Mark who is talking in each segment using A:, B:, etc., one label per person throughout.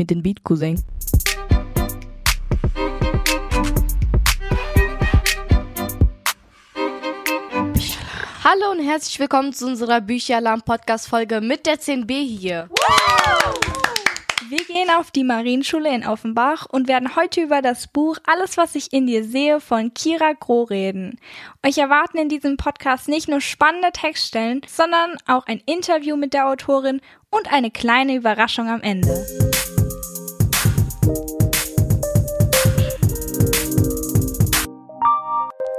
A: Mir den Beat, Cousin. Hallo und herzlich willkommen zu unserer Bücheralarm-Podcast-Folge mit der 10b hier.
B: Wir gehen auf die Marienschule in Offenbach und werden heute über das Buch Alles, was ich in dir sehe von Kira Groh reden. Euch erwarten in diesem Podcast nicht nur spannende Textstellen, sondern auch ein Interview mit der Autorin und eine kleine Überraschung am Ende.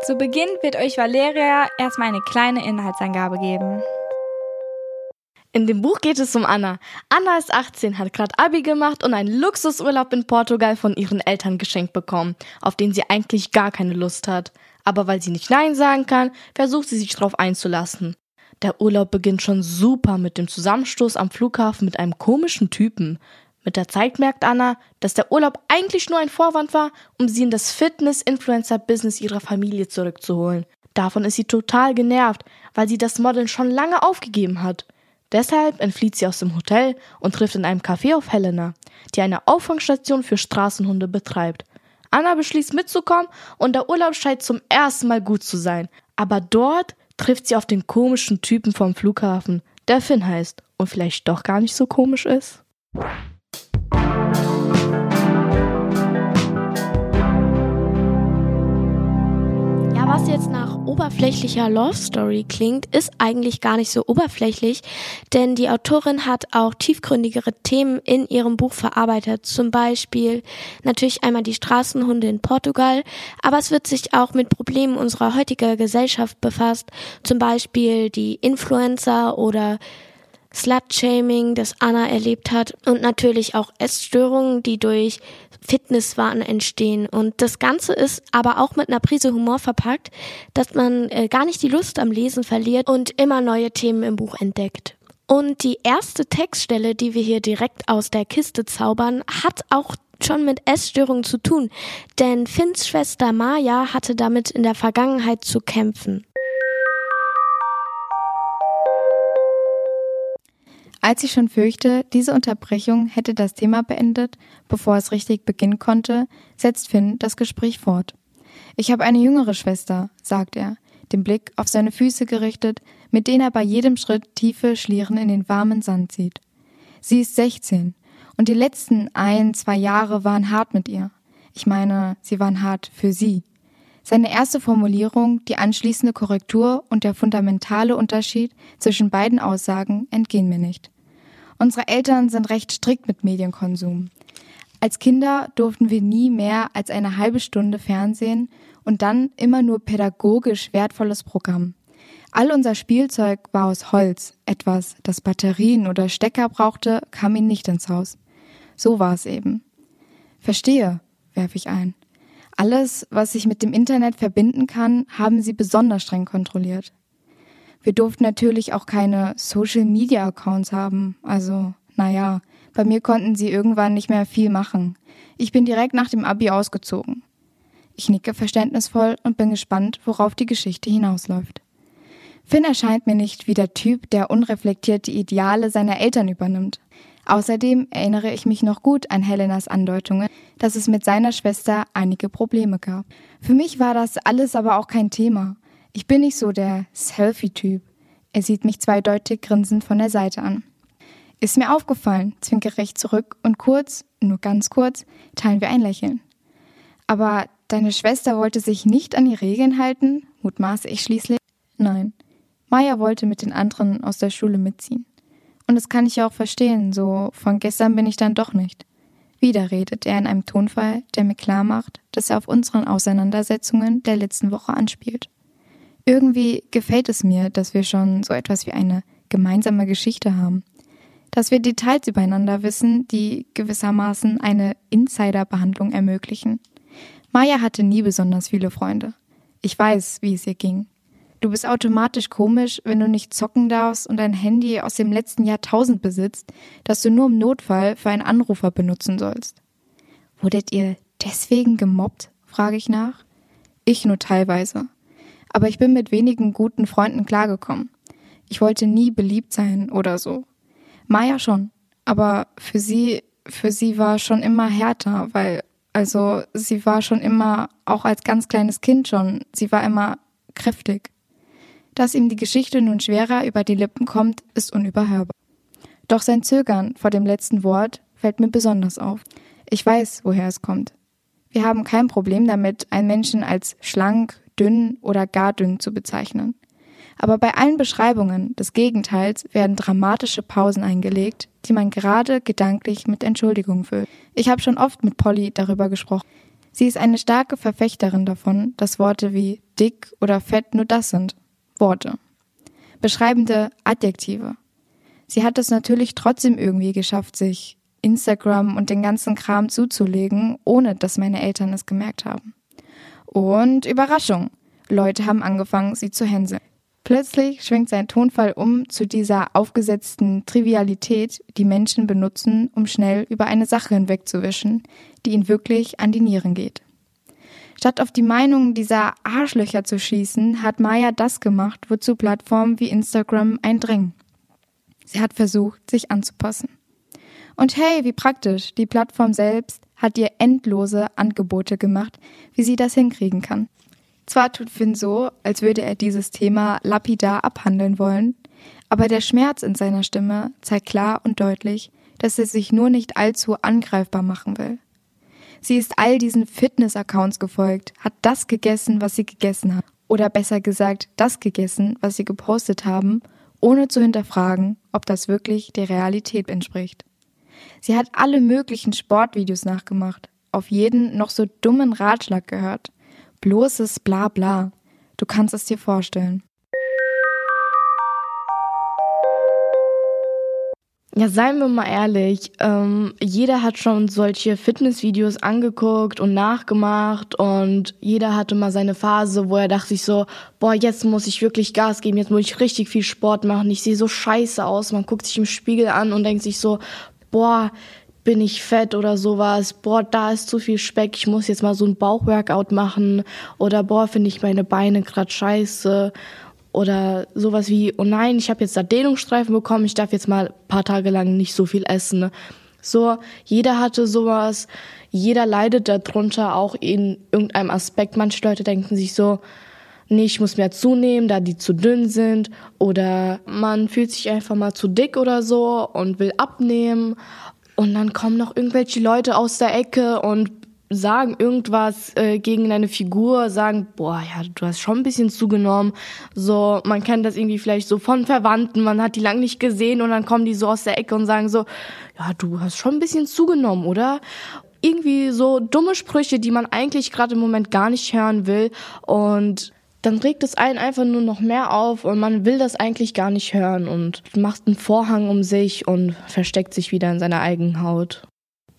B: Zu Beginn wird euch Valeria erstmal eine kleine Inhaltsangabe geben.
A: In dem Buch geht es um Anna. Anna ist 18, hat gerade Abi gemacht und einen Luxusurlaub in Portugal von ihren Eltern geschenkt bekommen, auf den sie eigentlich gar keine Lust hat. Aber weil sie nicht Nein sagen kann, versucht sie sich darauf einzulassen. Der Urlaub beginnt schon super mit dem Zusammenstoß am Flughafen mit einem komischen Typen. Mit der Zeit merkt Anna, dass der Urlaub eigentlich nur ein Vorwand war, um sie in das Fitness-Influencer-Business ihrer Familie zurückzuholen. Davon ist sie total genervt, weil sie das Modeln schon lange aufgegeben hat. Deshalb entflieht sie aus dem Hotel und trifft in einem Café auf Helena, die eine Auffangstation für Straßenhunde betreibt. Anna beschließt mitzukommen und der Urlaub scheint zum ersten Mal gut zu sein. Aber dort trifft sie auf den komischen Typen vom Flughafen, der Finn heißt und vielleicht doch gar nicht so komisch ist.
C: Was jetzt nach oberflächlicher Love Story klingt, ist eigentlich gar nicht so oberflächlich, denn die Autorin hat auch tiefgründigere Themen in ihrem Buch verarbeitet. Zum Beispiel natürlich einmal die Straßenhunde in Portugal, aber es wird sich auch mit Problemen unserer heutigen Gesellschaft befasst. Zum Beispiel die Influencer oder Slut-Shaming, das Anna erlebt hat und natürlich auch Essstörungen, die durch Fitnesswahn entstehen. Und das Ganze ist aber auch mit einer Prise Humor verpackt, dass man äh, gar nicht die Lust am Lesen verliert und immer neue Themen im Buch entdeckt. Und die erste Textstelle, die wir hier direkt aus der Kiste zaubern, hat auch schon mit Essstörungen zu tun, denn Finns Schwester Maya hatte damit in der Vergangenheit zu kämpfen.
D: Als ich schon fürchte, diese Unterbrechung hätte das Thema beendet, bevor es richtig beginnen konnte, setzt Finn das Gespräch fort. Ich habe eine jüngere Schwester, sagt er, den Blick auf seine Füße gerichtet, mit denen er bei jedem Schritt tiefe Schlieren in den warmen Sand zieht. Sie ist 16 und die letzten ein, zwei Jahre waren hart mit ihr. Ich meine, sie waren hart für sie. Seine erste Formulierung, die anschließende Korrektur und der fundamentale Unterschied zwischen beiden Aussagen entgehen mir nicht. Unsere Eltern sind recht strikt mit Medienkonsum. Als Kinder durften wir nie mehr als eine halbe Stunde Fernsehen und dann immer nur pädagogisch wertvolles Programm. All unser Spielzeug war aus Holz. Etwas, das Batterien oder Stecker brauchte, kam ihnen nicht ins Haus. So war es eben. Verstehe, werfe ich ein. Alles, was sich mit dem Internet verbinden kann, haben sie besonders streng kontrolliert. Wir durften natürlich auch keine Social-Media-Accounts haben. Also, naja, bei mir konnten sie irgendwann nicht mehr viel machen. Ich bin direkt nach dem Abi ausgezogen. Ich nicke verständnisvoll und bin gespannt, worauf die Geschichte hinausläuft. Finn erscheint mir nicht wie der Typ, der unreflektiert die Ideale seiner Eltern übernimmt. Außerdem erinnere ich mich noch gut an Helenas Andeutungen, dass es mit seiner Schwester einige Probleme gab. Für mich war das alles aber auch kein Thema. Ich bin nicht so der Selfie-Typ. Er sieht mich zweideutig grinsend von der Seite an. Ist mir aufgefallen, zwinkere ich zurück und kurz, nur ganz kurz, teilen wir ein Lächeln. Aber deine Schwester wollte sich nicht an die Regeln halten, mutmaße ich schließlich. Nein, Maya wollte mit den anderen aus der Schule mitziehen. Und das kann ich auch verstehen, so von gestern bin ich dann doch nicht. Wieder redet er in einem Tonfall, der mir klar macht, dass er auf unseren Auseinandersetzungen der letzten Woche anspielt. Irgendwie gefällt es mir, dass wir schon so etwas wie eine gemeinsame Geschichte haben. Dass wir Details übereinander wissen, die gewissermaßen eine Insiderbehandlung ermöglichen. Maya hatte nie besonders viele Freunde. Ich weiß, wie es ihr ging. Du bist automatisch komisch, wenn du nicht zocken darfst und ein Handy aus dem letzten Jahrtausend besitzt, das du nur im Notfall für einen Anrufer benutzen sollst. Wurdet ihr deswegen gemobbt? frage ich nach. Ich nur teilweise. Aber ich bin mit wenigen guten Freunden klargekommen. Ich wollte nie beliebt sein oder so. Maya schon, aber für sie für sie war schon immer härter, weil also sie war schon immer, auch als ganz kleines Kind schon, sie war immer kräftig. Dass ihm die Geschichte nun schwerer über die Lippen kommt, ist unüberhörbar. Doch sein Zögern vor dem letzten Wort fällt mir besonders auf. Ich weiß, woher es kommt. Wir haben kein Problem damit, einen Menschen als schlank, dünn oder gar dünn zu bezeichnen. Aber bei allen Beschreibungen des Gegenteils werden dramatische Pausen eingelegt, die man gerade gedanklich mit Entschuldigung füllt. Ich habe schon oft mit Polly darüber gesprochen. Sie ist eine starke Verfechterin davon, dass Worte wie dick oder fett nur das sind. Worte. Beschreibende Adjektive. Sie hat es natürlich trotzdem irgendwie geschafft, sich Instagram und den ganzen Kram zuzulegen, ohne dass meine Eltern es gemerkt haben. Und Überraschung. Leute haben angefangen, sie zu hänseln. Plötzlich schwingt sein Tonfall um zu dieser aufgesetzten Trivialität, die Menschen benutzen, um schnell über eine Sache hinwegzuwischen, die ihnen wirklich an die Nieren geht. Statt auf die Meinungen dieser Arschlöcher zu schießen, hat Maya das gemacht, wozu Plattformen wie Instagram eindringen. Sie hat versucht, sich anzupassen. Und hey, wie praktisch, die Plattform selbst hat ihr endlose Angebote gemacht, wie sie das hinkriegen kann. Zwar tut Finn so, als würde er dieses Thema lapidar abhandeln wollen, aber der Schmerz in seiner Stimme zeigt klar und deutlich, dass er sich nur nicht allzu angreifbar machen will. Sie ist all diesen Fitness-Accounts gefolgt, hat das gegessen, was sie gegessen hat. Oder besser gesagt, das gegessen, was sie gepostet haben, ohne zu hinterfragen, ob das wirklich der Realität entspricht. Sie hat alle möglichen Sportvideos nachgemacht, auf jeden noch so dummen Ratschlag gehört Bloßes Blabla. Du kannst es dir vorstellen.
A: Ja, seien wir mal ehrlich, ähm, jeder hat schon solche Fitnessvideos angeguckt und nachgemacht und jeder hatte mal seine Phase, wo er dachte sich so, boah, jetzt muss ich wirklich Gas geben, jetzt muss ich richtig viel Sport machen, ich sehe so scheiße aus, man guckt sich im Spiegel an und denkt sich so, boah, bin ich fett oder sowas, boah, da ist zu viel Speck, ich muss jetzt mal so ein Bauchworkout machen oder boah, finde ich meine Beine grad scheiße oder sowas wie, oh nein, ich habe jetzt da Dehnungsstreifen bekommen, ich darf jetzt mal paar Tage lang nicht so viel essen. So, jeder hatte sowas, jeder leidet darunter auch in irgendeinem Aspekt. Manche Leute denken sich so, nee, ich muss mehr zunehmen, da die zu dünn sind oder man fühlt sich einfach mal zu dick oder so und will abnehmen und dann kommen noch irgendwelche Leute aus der Ecke und sagen irgendwas äh, gegen deine Figur, sagen, boah, ja, du hast schon ein bisschen zugenommen. So, man kennt das irgendwie vielleicht so von Verwandten, man hat die lang nicht gesehen und dann kommen die so aus der Ecke und sagen so, ja, du hast schon ein bisschen zugenommen, oder? Irgendwie so dumme Sprüche, die man eigentlich gerade im Moment gar nicht hören will und dann regt es einen einfach nur noch mehr auf und man will das eigentlich gar nicht hören und macht einen Vorhang um sich und versteckt sich wieder in seiner eigenen Haut.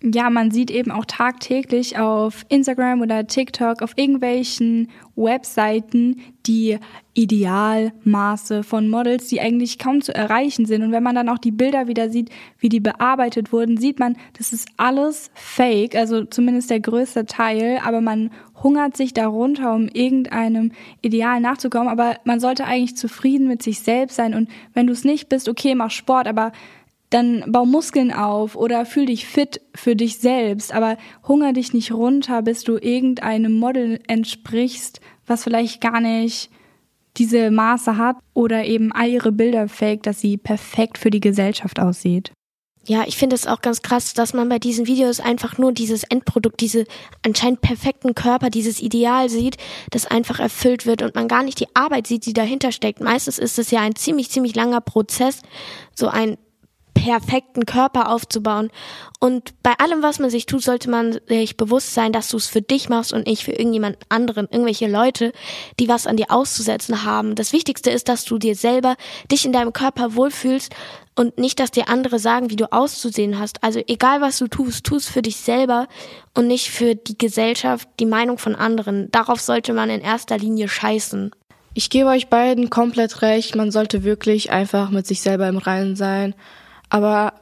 B: Ja, man sieht eben auch tagtäglich auf Instagram oder TikTok auf irgendwelchen Webseiten die Idealmaße von Models, die eigentlich kaum zu erreichen sind. Und wenn man dann auch die Bilder wieder sieht, wie die bearbeitet wurden, sieht man, das ist alles fake, also zumindest der größte Teil, aber man hungert sich darunter, um irgendeinem Ideal nachzukommen. Aber man sollte eigentlich zufrieden mit sich selbst sein. Und wenn du es nicht bist, okay, mach Sport, aber dann bau Muskeln auf oder fühl dich fit für dich selbst, aber hunger dich nicht runter, bis du irgendeinem Model entsprichst, was vielleicht gar nicht diese Maße hat oder eben all ihre Bilder fake, dass sie perfekt für die Gesellschaft aussieht.
C: Ja, ich finde es auch ganz krass, dass man bei diesen Videos einfach nur dieses Endprodukt, diese anscheinend perfekten Körper, dieses Ideal sieht, das einfach erfüllt wird und man gar nicht die Arbeit sieht, die dahinter steckt. Meistens ist es ja ein ziemlich, ziemlich langer Prozess, so ein perfekten Körper aufzubauen. Und bei allem, was man sich tut, sollte man sich bewusst sein, dass du es für dich machst und nicht für irgendjemand anderen, irgendwelche Leute, die was an dir auszusetzen haben. Das Wichtigste ist, dass du dir selber dich in deinem Körper wohlfühlst und nicht, dass dir andere sagen, wie du auszusehen hast. Also egal, was du tust, tust für dich selber und nicht für die Gesellschaft, die Meinung von anderen. Darauf sollte man in erster Linie scheißen.
A: Ich gebe euch beiden komplett recht. Man sollte wirklich einfach mit sich selber im Reinen sein. Aber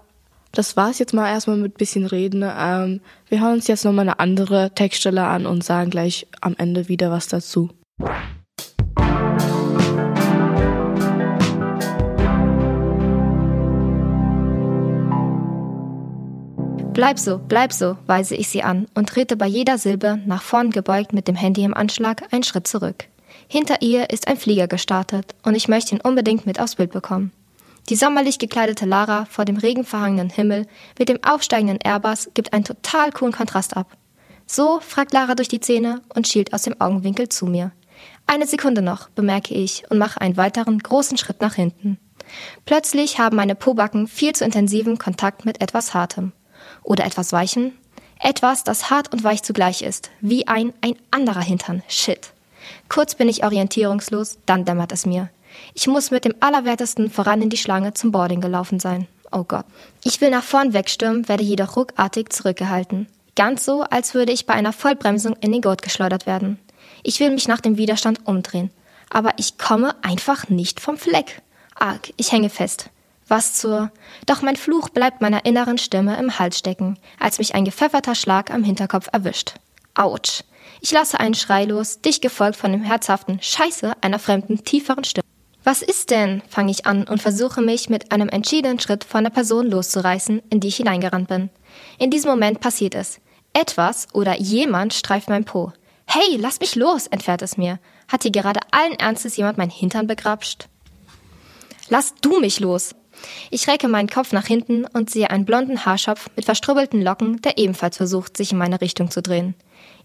A: das war's jetzt mal erstmal mit bisschen Reden. Ähm, wir hören uns jetzt nochmal eine andere Textstelle an und sagen gleich am Ende wieder was dazu.
E: Bleib so, bleib so, weise ich sie an und trete bei jeder Silbe nach vorn gebeugt mit dem Handy im Anschlag einen Schritt zurück. Hinter ihr ist ein Flieger gestartet und ich möchte ihn unbedingt mit aufs Bild bekommen. Die sommerlich gekleidete Lara vor dem regenverhangenen Himmel mit dem aufsteigenden Airbus gibt einen total coolen Kontrast ab. So fragt Lara durch die Zähne und schielt aus dem Augenwinkel zu mir. Eine Sekunde noch, bemerke ich und mache einen weiteren großen Schritt nach hinten. Plötzlich haben meine Pobacken viel zu intensiven Kontakt mit etwas Hartem. Oder etwas Weichen. Etwas, das hart und weich zugleich ist. Wie ein, ein anderer Hintern. Shit. Kurz bin ich orientierungslos, dann dämmert es mir. Ich muss mit dem Allerwertesten voran in die Schlange zum Boarding gelaufen sein. Oh Gott. Ich will nach vorn wegstürmen, werde jedoch ruckartig zurückgehalten. Ganz so, als würde ich bei einer Vollbremsung in den Gurt geschleudert werden. Ich will mich nach dem Widerstand umdrehen. Aber ich komme einfach nicht vom Fleck. Arg, ich hänge fest. Was zur. Doch mein Fluch bleibt meiner inneren Stimme im Hals stecken, als mich ein gepfefferter Schlag am Hinterkopf erwischt. Autsch. Ich lasse einen Schrei los, dich gefolgt von dem herzhaften Scheiße einer fremden, tieferen Stimme. Was ist denn? fange ich an und versuche mich mit einem entschiedenen Schritt von der Person loszureißen, in die ich hineingerannt bin. In diesem Moment passiert es. Etwas oder jemand streift mein Po. Hey, lass mich los, entfährt es mir. Hat hier gerade allen Ernstes jemand mein Hintern begrapscht? Lass du mich los! Ich recke meinen Kopf nach hinten und sehe einen blonden Haarschopf mit verstrubbelten Locken, der ebenfalls versucht, sich in meine Richtung zu drehen.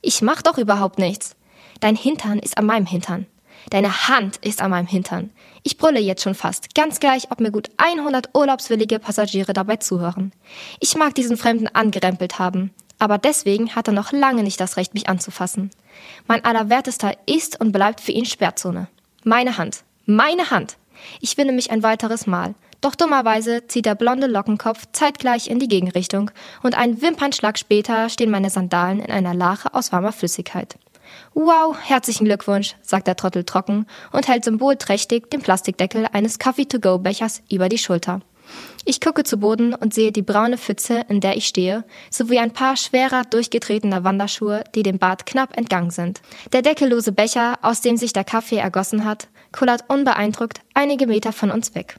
E: Ich mach doch überhaupt nichts. Dein Hintern ist an meinem Hintern. Deine Hand ist an meinem Hintern. Ich brülle jetzt schon fast, ganz gleich, ob mir gut 100 urlaubswillige Passagiere dabei zuhören. Ich mag diesen Fremden angerempelt haben, aber deswegen hat er noch lange nicht das Recht, mich anzufassen. Mein Allerwertester ist und bleibt für ihn Sperrzone. Meine Hand. Meine Hand. Ich winde mich ein weiteres Mal. Doch dummerweise zieht der blonde Lockenkopf zeitgleich in die Gegenrichtung und einen Wimpernschlag später stehen meine Sandalen in einer Lache aus warmer Flüssigkeit. Wow, herzlichen Glückwunsch, sagt der Trottel trocken und hält symbolträchtig den Plastikdeckel eines Coffee-to-go-Bechers über die Schulter. Ich gucke zu Boden und sehe die braune Pfütze, in der ich stehe, sowie ein paar schwerer, durchgetretener Wanderschuhe, die dem Bad knapp entgangen sind. Der deckellose Becher, aus dem sich der Kaffee ergossen hat, kullert unbeeindruckt einige Meter von uns weg.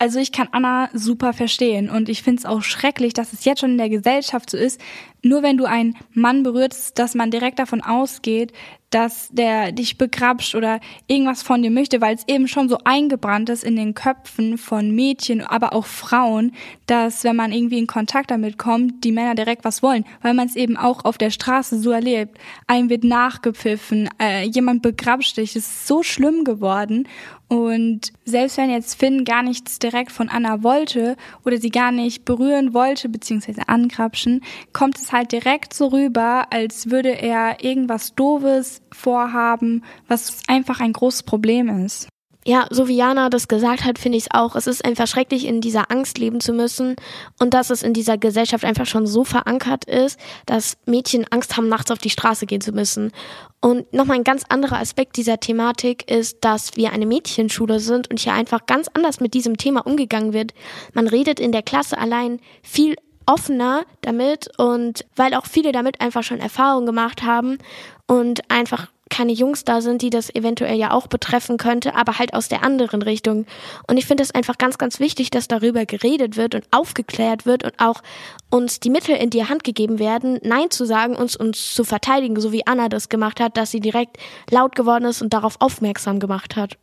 B: Also ich kann Anna super verstehen und ich finde es auch schrecklich, dass es jetzt schon in der Gesellschaft so ist, nur wenn du einen Mann berührst, dass man direkt davon ausgeht, dass der dich begrapscht oder irgendwas von dir möchte, weil es eben schon so eingebrannt ist in den Köpfen von Mädchen, aber auch Frauen, dass wenn man irgendwie in Kontakt damit kommt, die Männer direkt was wollen, weil man es eben auch auf der Straße so erlebt. Einem wird nachgepfiffen, äh, jemand begrapscht dich, es ist so schlimm geworden und selbst wenn jetzt Finn gar nichts direkt von Anna wollte oder sie gar nicht berühren wollte, beziehungsweise angrapschen, kommt es halt direkt so rüber, als würde er irgendwas Doofes vorhaben, was einfach ein großes Problem ist.
C: Ja, so wie Jana das gesagt hat, finde ich es auch. Es ist einfach schrecklich, in dieser Angst leben zu müssen und dass es in dieser Gesellschaft einfach schon so verankert ist, dass Mädchen Angst haben, nachts auf die Straße gehen zu müssen. Und nochmal ein ganz anderer Aspekt dieser Thematik ist, dass wir eine Mädchenschule sind und hier einfach ganz anders mit diesem Thema umgegangen wird. Man redet in der Klasse allein viel offener damit und weil auch viele damit einfach schon Erfahrung gemacht haben und einfach keine Jungs da sind, die das eventuell ja auch betreffen könnte, aber halt aus der anderen Richtung. Und ich finde es einfach ganz, ganz wichtig, dass darüber geredet wird und aufgeklärt wird und auch uns die Mittel in die Hand gegeben werden, Nein zu sagen, uns uns zu verteidigen, so wie Anna das gemacht hat, dass sie direkt laut geworden ist und darauf aufmerksam gemacht hat.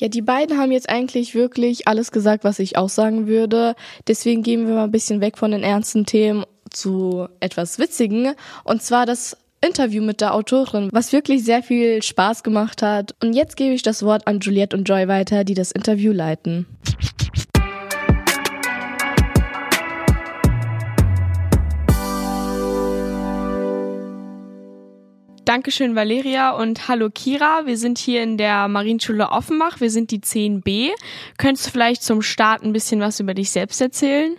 A: Ja, die beiden haben jetzt eigentlich wirklich alles gesagt, was ich auch sagen würde. Deswegen gehen wir mal ein bisschen weg von den ernsten Themen zu etwas Witzigen. Und zwar das Interview mit der Autorin, was wirklich sehr viel Spaß gemacht hat. Und jetzt gebe ich das Wort an Juliette und Joy weiter, die das Interview leiten.
F: Dankeschön, Valeria und hallo Kira. Wir sind hier in der Marienschule Offenbach. Wir sind die 10b. Könntest du vielleicht zum Start ein bisschen was über dich selbst erzählen?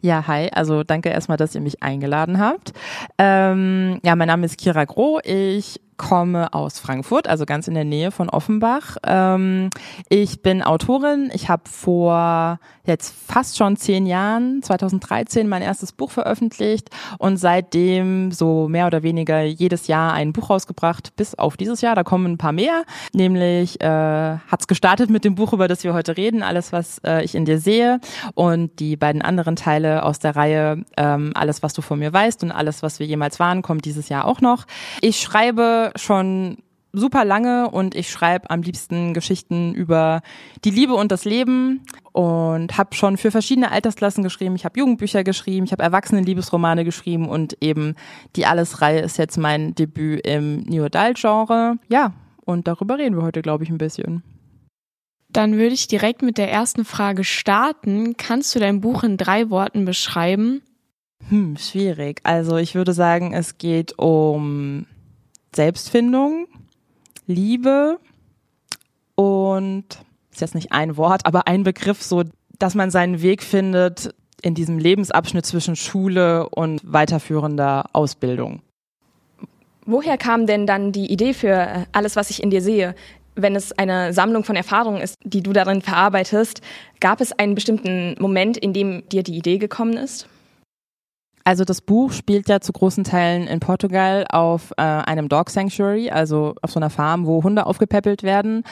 G: Ja, hi. Also danke erstmal, dass ihr mich eingeladen habt. Ähm, ja, mein Name ist Kira Groh. Ich komme aus Frankfurt, also ganz in der Nähe von Offenbach. Ähm, ich bin Autorin. Ich habe vor jetzt fast schon zehn Jahren, 2013, mein erstes Buch veröffentlicht und seitdem so mehr oder weniger jedes Jahr ein Buch rausgebracht, bis auf dieses Jahr. Da kommen ein paar mehr. Nämlich äh, hat es gestartet mit dem Buch, über das wir heute reden, alles, was äh, ich in dir sehe. Und die beiden anderen Teile aus der Reihe, ähm, alles, was du von mir weißt und alles, was wir jemals waren, kommt dieses Jahr auch noch. Ich schreibe schon super lange und ich schreibe am liebsten Geschichten über die Liebe und das Leben und habe schon für verschiedene Altersklassen geschrieben. Ich habe Jugendbücher geschrieben, ich habe Erwachsenen-Liebesromane geschrieben und eben die Alles-Reihe ist jetzt mein Debüt im New Adult-Genre. Ja, und darüber reden wir heute, glaube ich, ein bisschen.
F: Dann würde ich direkt mit der ersten Frage starten. Kannst du dein Buch in drei Worten beschreiben?
G: Hm, schwierig. Also ich würde sagen, es geht um Selbstfindung, Liebe und ist jetzt nicht ein Wort, aber ein Begriff, so dass man seinen Weg findet in diesem Lebensabschnitt zwischen Schule und weiterführender Ausbildung.
H: Woher kam denn dann die Idee für alles, was ich in dir sehe? Wenn es eine Sammlung von Erfahrungen ist, die du darin verarbeitest, gab es einen bestimmten Moment, in dem dir die Idee gekommen ist?
G: Also das Buch spielt ja zu großen Teilen in Portugal auf äh, einem Dog Sanctuary, also auf so einer Farm, wo Hunde aufgepäppelt werden.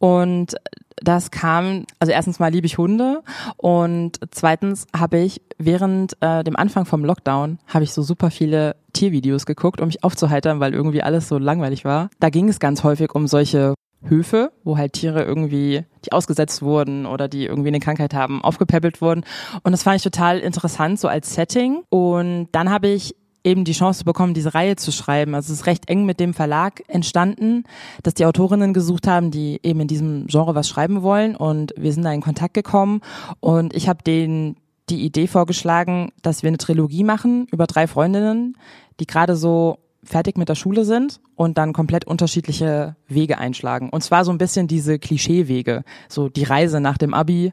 G: Und das kam, also erstens mal liebe ich Hunde und zweitens habe ich während äh, dem Anfang vom Lockdown habe ich so super viele Tiervideos geguckt, um mich aufzuheitern, weil irgendwie alles so langweilig war. Da ging es ganz häufig um solche Höfe, wo halt Tiere irgendwie, die ausgesetzt wurden oder die irgendwie eine Krankheit haben, aufgepäppelt wurden. Und das fand ich total interessant, so als Setting. Und dann habe ich eben die Chance bekommen, diese Reihe zu schreiben. Also es ist recht eng mit dem Verlag entstanden, dass die Autorinnen gesucht haben, die eben in diesem Genre was schreiben wollen. Und wir sind da in Kontakt gekommen. Und ich habe denen die Idee vorgeschlagen, dass wir eine Trilogie machen über drei Freundinnen, die gerade so fertig mit der Schule sind und dann komplett unterschiedliche Wege einschlagen. Und zwar so ein bisschen diese Klischeewege, so die Reise nach dem Abi,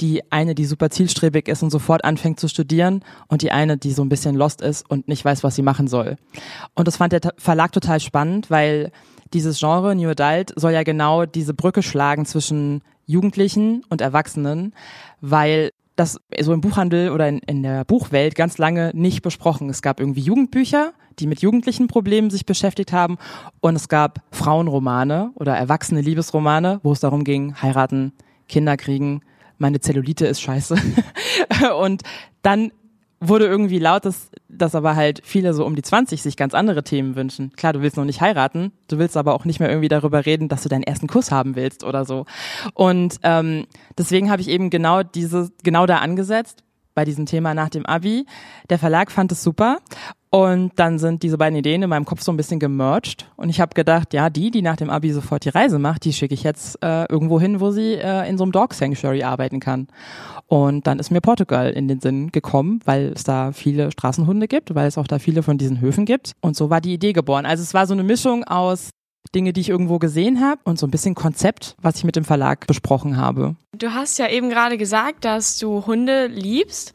G: die eine, die super zielstrebig ist und sofort anfängt zu studieren und die eine, die so ein bisschen lost ist und nicht weiß, was sie machen soll. Und das fand der Verlag total spannend, weil dieses Genre New Adult soll ja genau diese Brücke schlagen zwischen Jugendlichen und Erwachsenen, weil das so im Buchhandel oder in, in der Buchwelt ganz lange nicht besprochen. Es gab irgendwie Jugendbücher, die mit jugendlichen Problemen sich beschäftigt haben und es gab Frauenromane oder erwachsene Liebesromane, wo es darum ging, heiraten, Kinder kriegen, meine Zellulite ist scheiße. und dann wurde irgendwie laut, dass, dass aber halt viele so um die 20 sich ganz andere Themen wünschen. Klar, du willst noch nicht heiraten, du willst aber auch nicht mehr irgendwie darüber reden, dass du deinen ersten Kuss haben willst oder so. Und ähm, deswegen habe ich eben genau diese, genau da angesetzt bei diesem Thema nach dem Abi. Der Verlag fand es super und dann sind diese beiden Ideen in meinem Kopf so ein bisschen gemerged und ich habe gedacht, ja, die, die nach dem Abi sofort die Reise macht, die schicke ich jetzt äh, irgendwo hin, wo sie äh, in so einem Dog Sanctuary arbeiten kann. Und dann ist mir Portugal in den Sinn gekommen, weil es da viele Straßenhunde gibt, weil es auch da viele von diesen Höfen gibt. Und so war die Idee geboren. Also es war so eine Mischung aus Dinge, die ich irgendwo gesehen habe und so ein bisschen Konzept, was ich mit dem Verlag besprochen habe.
F: Du hast ja eben gerade gesagt, dass du Hunde liebst.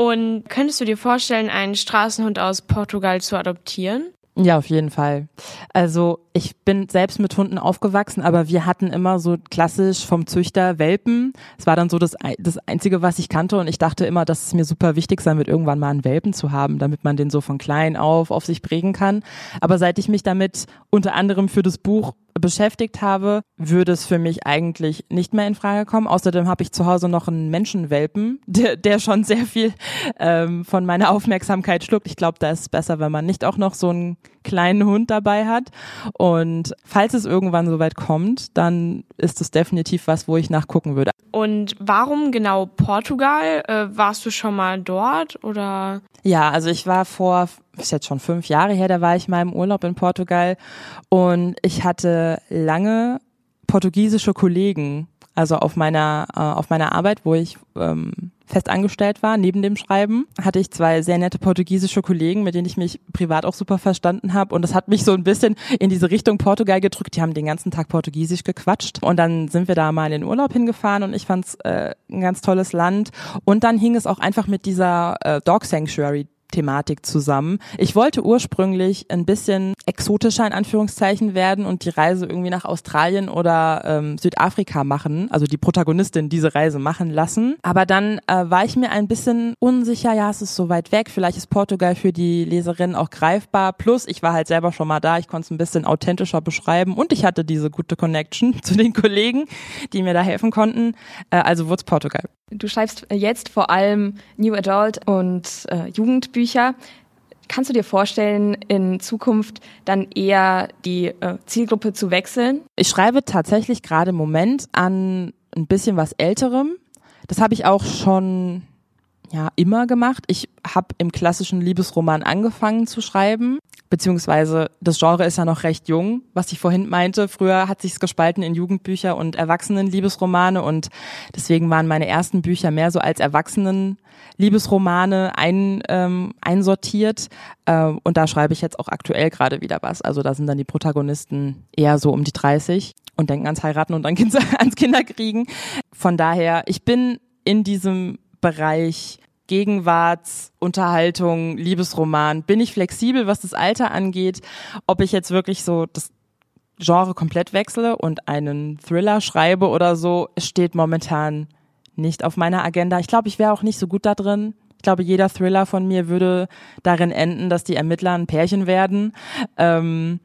F: Und könntest du dir vorstellen, einen Straßenhund aus Portugal zu adoptieren?
G: Ja, auf jeden Fall. Also ich bin selbst mit Hunden aufgewachsen, aber wir hatten immer so klassisch vom Züchter Welpen. Es war dann so das, das Einzige, was ich kannte und ich dachte immer, dass es mir super wichtig sein wird, irgendwann mal einen Welpen zu haben, damit man den so von klein auf auf sich prägen kann. Aber seit ich mich damit unter anderem für das Buch beschäftigt habe, würde es für mich eigentlich nicht mehr in Frage kommen. Außerdem habe ich zu Hause noch einen Menschenwelpen, der, der schon sehr viel ähm, von meiner Aufmerksamkeit schluckt. Ich glaube, da ist es besser, wenn man nicht auch noch so einen kleinen Hund dabei hat. Und falls es irgendwann soweit kommt, dann ist es definitiv was, wo ich nachgucken würde.
F: Und warum genau Portugal? Äh, warst du schon mal dort oder?
G: Ja, also ich war vor, ist jetzt schon fünf Jahre her, da war ich mal im Urlaub in Portugal und ich hatte lange portugiesische Kollegen, also auf meiner, äh, auf meiner Arbeit, wo ich ähm, fest angestellt war, neben dem Schreiben, hatte ich zwei sehr nette portugiesische Kollegen, mit denen ich mich privat auch super verstanden habe. Und das hat mich so ein bisschen in diese Richtung Portugal gedrückt. Die haben den ganzen Tag Portugiesisch gequatscht. Und dann sind wir da mal in den Urlaub hingefahren und ich fand es äh, ein ganz tolles Land. Und dann hing es auch einfach mit dieser äh, Dog Sanctuary Thematik zusammen. Ich wollte ursprünglich ein bisschen exotischer in Anführungszeichen werden und die Reise irgendwie nach Australien oder ähm, Südafrika machen, also die Protagonistin diese Reise machen lassen. Aber dann äh, war ich mir ein bisschen unsicher, ja, es ist so weit weg, vielleicht ist Portugal für die Leserin auch greifbar. Plus, ich war halt selber schon mal da, ich konnte es ein bisschen authentischer beschreiben und ich hatte diese gute Connection zu den Kollegen, die mir da helfen konnten. Äh, also wurde es Portugal.
H: Du schreibst jetzt vor allem New Adult und äh, Jugendbücher. Kannst du dir vorstellen, in Zukunft dann eher die äh, Zielgruppe zu wechseln?
G: Ich schreibe tatsächlich gerade im Moment an ein bisschen was Älterem. Das habe ich auch schon ja immer gemacht. Ich habe im klassischen Liebesroman angefangen zu schreiben, beziehungsweise das Genre ist ja noch recht jung, was ich vorhin meinte. Früher hat sich's gespalten in Jugendbücher und Erwachsenen-Liebesromane und deswegen waren meine ersten Bücher mehr so als Erwachsenen Liebesromane ein, ähm, einsortiert äh, und da schreibe ich jetzt auch aktuell gerade wieder was. Also da sind dann die Protagonisten eher so um die 30 und denken ans Heiraten und ans Kinderkriegen. Von daher, ich bin in diesem Bereich Gegenwartsunterhaltung, Liebesroman, bin ich flexibel, was das Alter angeht. Ob ich jetzt wirklich so das Genre komplett wechsle und einen Thriller schreibe oder so, steht momentan nicht auf meiner Agenda. Ich glaube, ich wäre auch nicht so gut da drin. Ich glaube, jeder Thriller von mir würde darin enden, dass die Ermittler ein Pärchen werden. Ähm,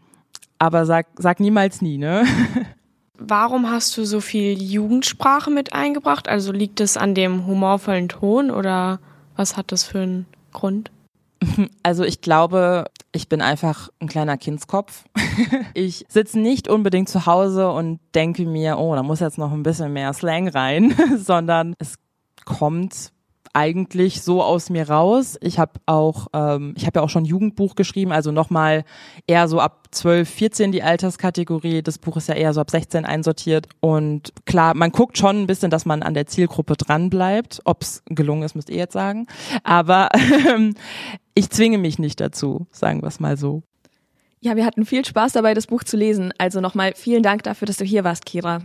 G: aber sag, sag niemals nie, ne?
F: Warum hast du so viel Jugendsprache mit eingebracht? Also liegt es an dem humorvollen Ton oder was hat das für einen Grund?
G: Also ich glaube, ich bin einfach ein kleiner Kindskopf. Ich sitze nicht unbedingt zu Hause und denke mir, oh, da muss jetzt noch ein bisschen mehr Slang rein, sondern es kommt eigentlich so aus mir raus. Ich habe auch, ähm, ich habe ja auch schon Jugendbuch geschrieben, also nochmal eher so ab 12, 14 die Alterskategorie. Das Buch ist ja eher so ab 16 einsortiert. Und klar, man guckt schon ein bisschen, dass man an der Zielgruppe dran bleibt. Ob es gelungen ist, müsst ihr jetzt sagen. Aber ähm, ich zwinge mich nicht dazu, sagen wir es mal so.
H: Ja, wir hatten viel Spaß dabei, das Buch zu lesen. Also nochmal vielen Dank dafür, dass du hier warst, Kira.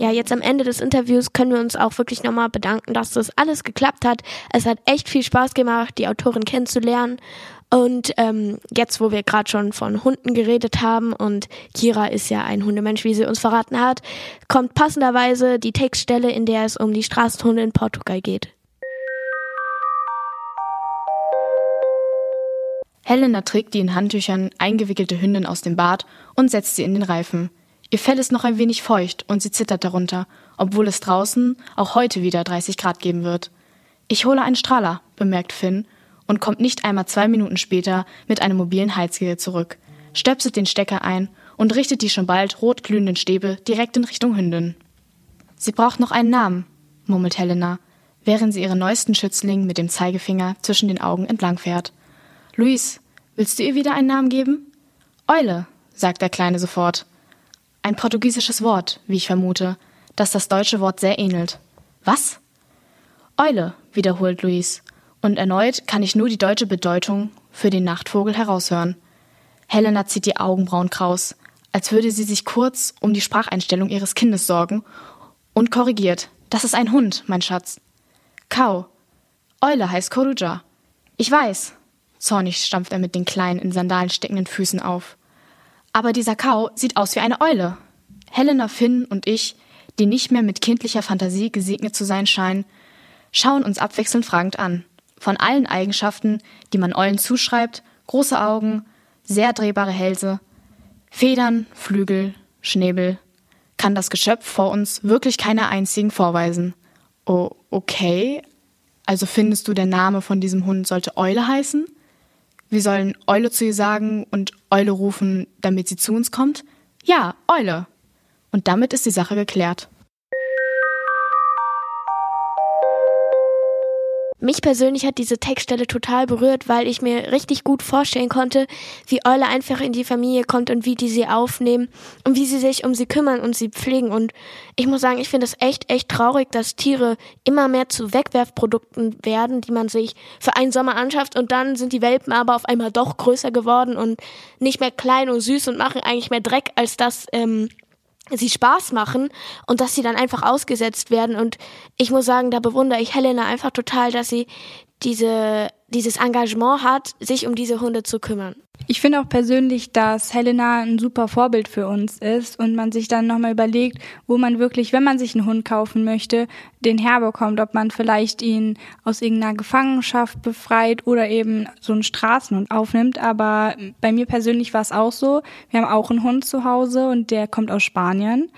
C: Ja, jetzt am Ende des Interviews können wir uns auch wirklich nochmal bedanken, dass das alles geklappt hat. Es hat echt viel Spaß gemacht, die Autorin kennenzulernen. Und ähm, jetzt, wo wir gerade schon von Hunden geredet haben und Kira ist ja ein Hundemensch, wie sie uns verraten hat, kommt passenderweise die Textstelle, in der es um die Straßenhunde in Portugal geht.
I: Helena trägt die in Handtüchern eingewickelte Hündin aus dem Bad und setzt sie in den Reifen. Ihr Fell ist noch ein wenig feucht und sie zittert darunter, obwohl es draußen auch heute wieder 30 Grad geben wird. Ich hole einen Strahler, bemerkt Finn und kommt nicht einmal zwei Minuten später mit einem mobilen Heizgerät zurück, stöpselt den Stecker ein und richtet die schon bald rot glühenden Stäbe direkt in Richtung Hündin. Sie braucht noch einen Namen, murmelt Helena, während sie ihren neuesten Schützling mit dem Zeigefinger zwischen den Augen entlangfährt. Luis, willst du ihr wieder einen Namen geben? Eule, sagt der Kleine sofort. Ein portugiesisches Wort, wie ich vermute, das das deutsche Wort sehr ähnelt. Was? Eule, wiederholt Luis, und erneut kann ich nur die deutsche Bedeutung für den Nachtvogel heraushören. Helena zieht die Augenbrauen kraus, als würde sie sich kurz um die Spracheinstellung ihres Kindes sorgen und korrigiert. Das ist ein Hund, mein Schatz. Kau. Eule heißt Koruja. Ich weiß. Zornig stampft er mit den kleinen, in Sandalen steckenden Füßen auf. Aber dieser Kau sieht aus wie eine Eule. Helena, Finn und ich, die nicht mehr mit kindlicher Fantasie gesegnet zu sein scheinen, schauen uns abwechselnd fragend an. Von allen Eigenschaften, die man Eulen zuschreibt, große Augen, sehr drehbare Hälse, Federn, Flügel, Schnäbel, kann das Geschöpf vor uns wirklich keine einzigen vorweisen. Oh, okay. Also findest du, der Name von diesem Hund sollte Eule heißen? Wir sollen Eule zu ihr sagen und Eule rufen, damit sie zu uns kommt? Ja, Eule. Und damit ist die Sache geklärt.
C: Mich persönlich hat diese Textstelle total berührt, weil ich mir richtig gut vorstellen konnte, wie Eule einfach in die Familie kommt und wie die sie aufnehmen und wie sie sich um sie kümmern und sie pflegen. Und ich muss sagen, ich finde es echt, echt traurig, dass Tiere immer mehr zu Wegwerfprodukten werden, die man sich für einen Sommer anschafft und dann sind die Welpen aber auf einmal doch größer geworden und nicht mehr klein und süß und machen eigentlich mehr Dreck, als dass ähm, sie Spaß machen und dass sie dann einfach ausgesetzt werden. Und ich muss sagen, da bewundere ich Helena einfach total, dass sie diese, dieses Engagement hat, sich um diese Hunde zu kümmern.
B: Ich finde auch persönlich, dass Helena ein super Vorbild für uns ist und man sich dann nochmal überlegt, wo man wirklich, wenn man sich einen Hund kaufen möchte, den herbekommt, ob man vielleicht ihn aus irgendeiner Gefangenschaft befreit oder eben so einen Straßenhund aufnimmt. Aber bei mir persönlich war es auch so. Wir haben auch einen Hund zu Hause und der kommt aus Spanien.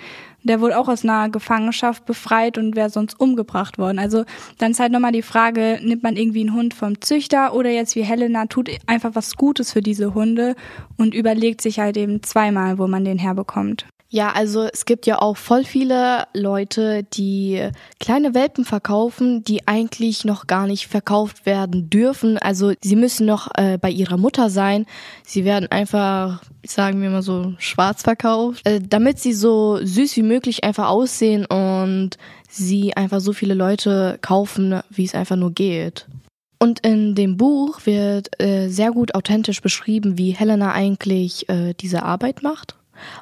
B: Der wurde auch aus einer Gefangenschaft befreit und wäre sonst umgebracht worden. Also dann ist halt nochmal die Frage, nimmt man irgendwie einen Hund vom Züchter oder jetzt wie Helena tut einfach was Gutes für diese Hunde und überlegt sich halt eben zweimal, wo man den herbekommt.
A: Ja, also es gibt ja auch voll viele Leute, die kleine Welpen verkaufen, die eigentlich noch gar nicht verkauft werden dürfen. Also sie müssen noch äh, bei ihrer Mutter sein. Sie werden einfach, sagen wir mal so, schwarz verkauft, äh, damit sie so süß wie möglich einfach aussehen und sie einfach so viele Leute kaufen, wie es einfach nur geht. Und in dem Buch wird äh, sehr gut authentisch beschrieben, wie Helena eigentlich äh, diese Arbeit macht.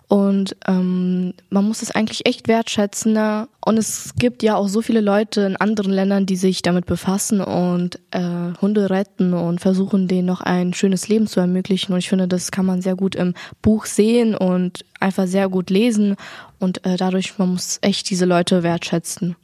A: Und ähm, man muss es eigentlich echt wertschätzen. Ne? Und es gibt ja auch so viele Leute in anderen Ländern, die sich damit befassen und äh, Hunde retten und versuchen, denen noch ein schönes Leben zu ermöglichen. Und ich finde, das kann man sehr gut im Buch sehen und einfach sehr gut lesen. Und äh, dadurch, man muss echt diese Leute wertschätzen.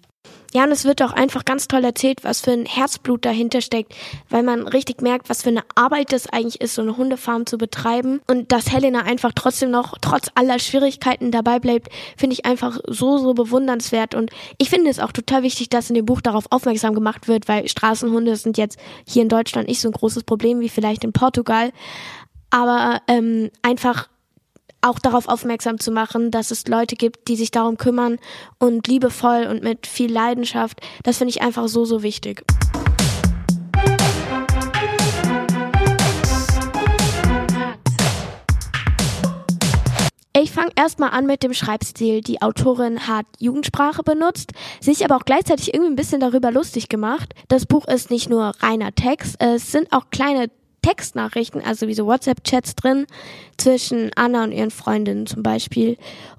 C: Ja, und es wird auch einfach ganz toll erzählt, was für ein Herzblut dahinter steckt, weil man richtig merkt, was für eine Arbeit das eigentlich ist, so eine Hundefarm zu betreiben. Und dass Helena einfach trotzdem noch, trotz aller Schwierigkeiten dabei bleibt, finde ich einfach so, so bewundernswert. Und ich finde es auch total wichtig, dass in dem Buch darauf aufmerksam gemacht wird, weil Straßenhunde sind jetzt hier in Deutschland nicht so ein großes Problem wie vielleicht in Portugal. Aber ähm, einfach auch darauf aufmerksam zu machen, dass es Leute gibt, die sich darum kümmern und liebevoll und mit viel Leidenschaft. Das finde ich einfach so, so wichtig. Ich fange erstmal an mit dem Schreibstil. Die Autorin hat Jugendsprache benutzt, sich aber auch gleichzeitig irgendwie ein bisschen darüber lustig gemacht. Das Buch ist nicht nur reiner Text, es sind auch kleine Textnachrichten, also wie so WhatsApp-Chats drin, zwischen Anna und ihren Freundinnen zum Beispiel.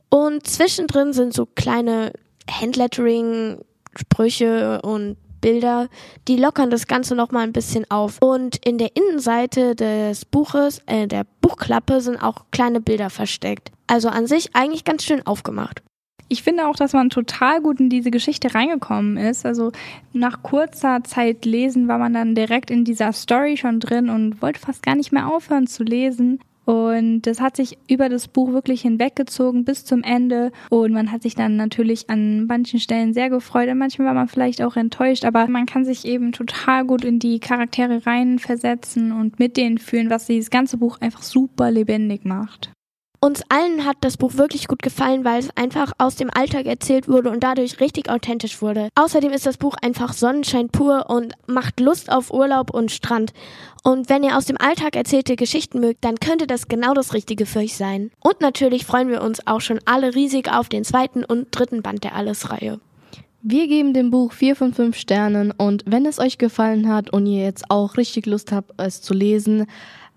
C: Und zwischendrin sind so kleine Handlettering, Sprüche und Bilder, die lockern das Ganze nochmal ein bisschen auf. Und in der Innenseite des Buches, äh, der Buchklappe, sind auch kleine Bilder versteckt. Also an sich eigentlich ganz schön aufgemacht
B: ich finde auch, dass man total gut in diese Geschichte reingekommen ist. Also nach kurzer Zeit lesen war man dann direkt in dieser Story schon drin und wollte fast gar nicht mehr aufhören zu lesen. Und das hat sich über das Buch wirklich hinweggezogen bis zum Ende. Und man hat sich dann natürlich an manchen Stellen sehr gefreut. Und manchmal war man vielleicht auch enttäuscht. Aber man kann sich eben total gut in die Charaktere reinversetzen und mit denen fühlen, was dieses ganze Buch einfach super lebendig macht.
C: Uns allen hat das Buch wirklich gut gefallen, weil es einfach aus dem Alltag erzählt wurde und dadurch richtig authentisch wurde. Außerdem ist das Buch einfach Sonnenschein pur und macht Lust auf Urlaub und Strand. Und wenn ihr aus dem Alltag erzählte Geschichten mögt, dann könnte das genau das Richtige für euch sein. Und natürlich freuen wir uns auch schon alle riesig auf den zweiten und dritten Band der Alles-Reihe.
A: Wir geben dem Buch 4 von 5 Sternen und wenn es euch gefallen hat und ihr jetzt auch richtig Lust habt, es zu lesen,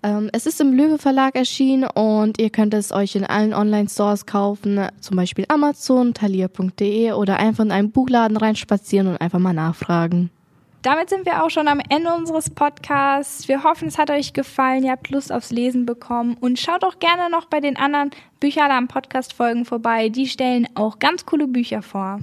A: es ist im Löwe Verlag erschienen und ihr könnt es euch in allen Online-Stores kaufen, zum Beispiel Amazon, thalia.de oder einfach in einen Buchladen reinspazieren und einfach mal nachfragen.
B: Damit sind wir auch schon am Ende unseres Podcasts. Wir hoffen, es hat euch gefallen. Ihr habt Lust aufs Lesen bekommen. Und schaut auch gerne noch bei den anderen Bücheralarm Podcast-Folgen vorbei. Die stellen auch ganz coole Bücher vor.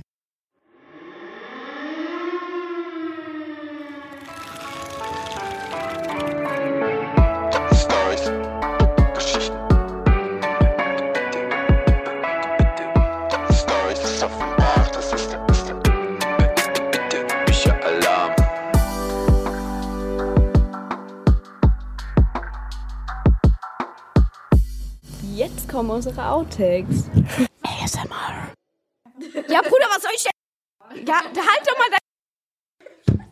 H: Kommen unsere Outtakes.
C: ASMR.
H: Ja, Bruder, was soll ich denn? Ja, halt doch mal dein.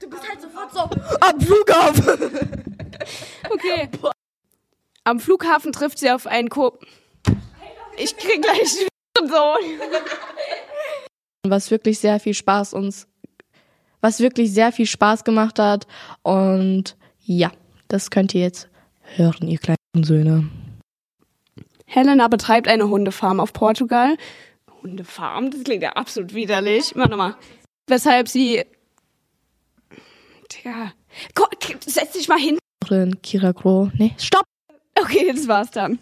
C: Du bist halt sofort so.
H: Am Flughafen. Okay. Am Flughafen trifft sie auf einen Ko. Ich krieg gleich so.
A: Was wirklich sehr viel Spaß uns, was wirklich sehr viel Spaß gemacht hat. Und ja, das könnt ihr jetzt hören, ihr kleinen Söhne.
J: Helena betreibt eine Hundefarm auf Portugal. Hundefarm? Das klingt ja absolut widerlich. Warte mal. Weshalb sie. Tja. Guck, setz dich mal hin.
A: Kira Gro. Nee, stopp!
J: Okay, das war's dann.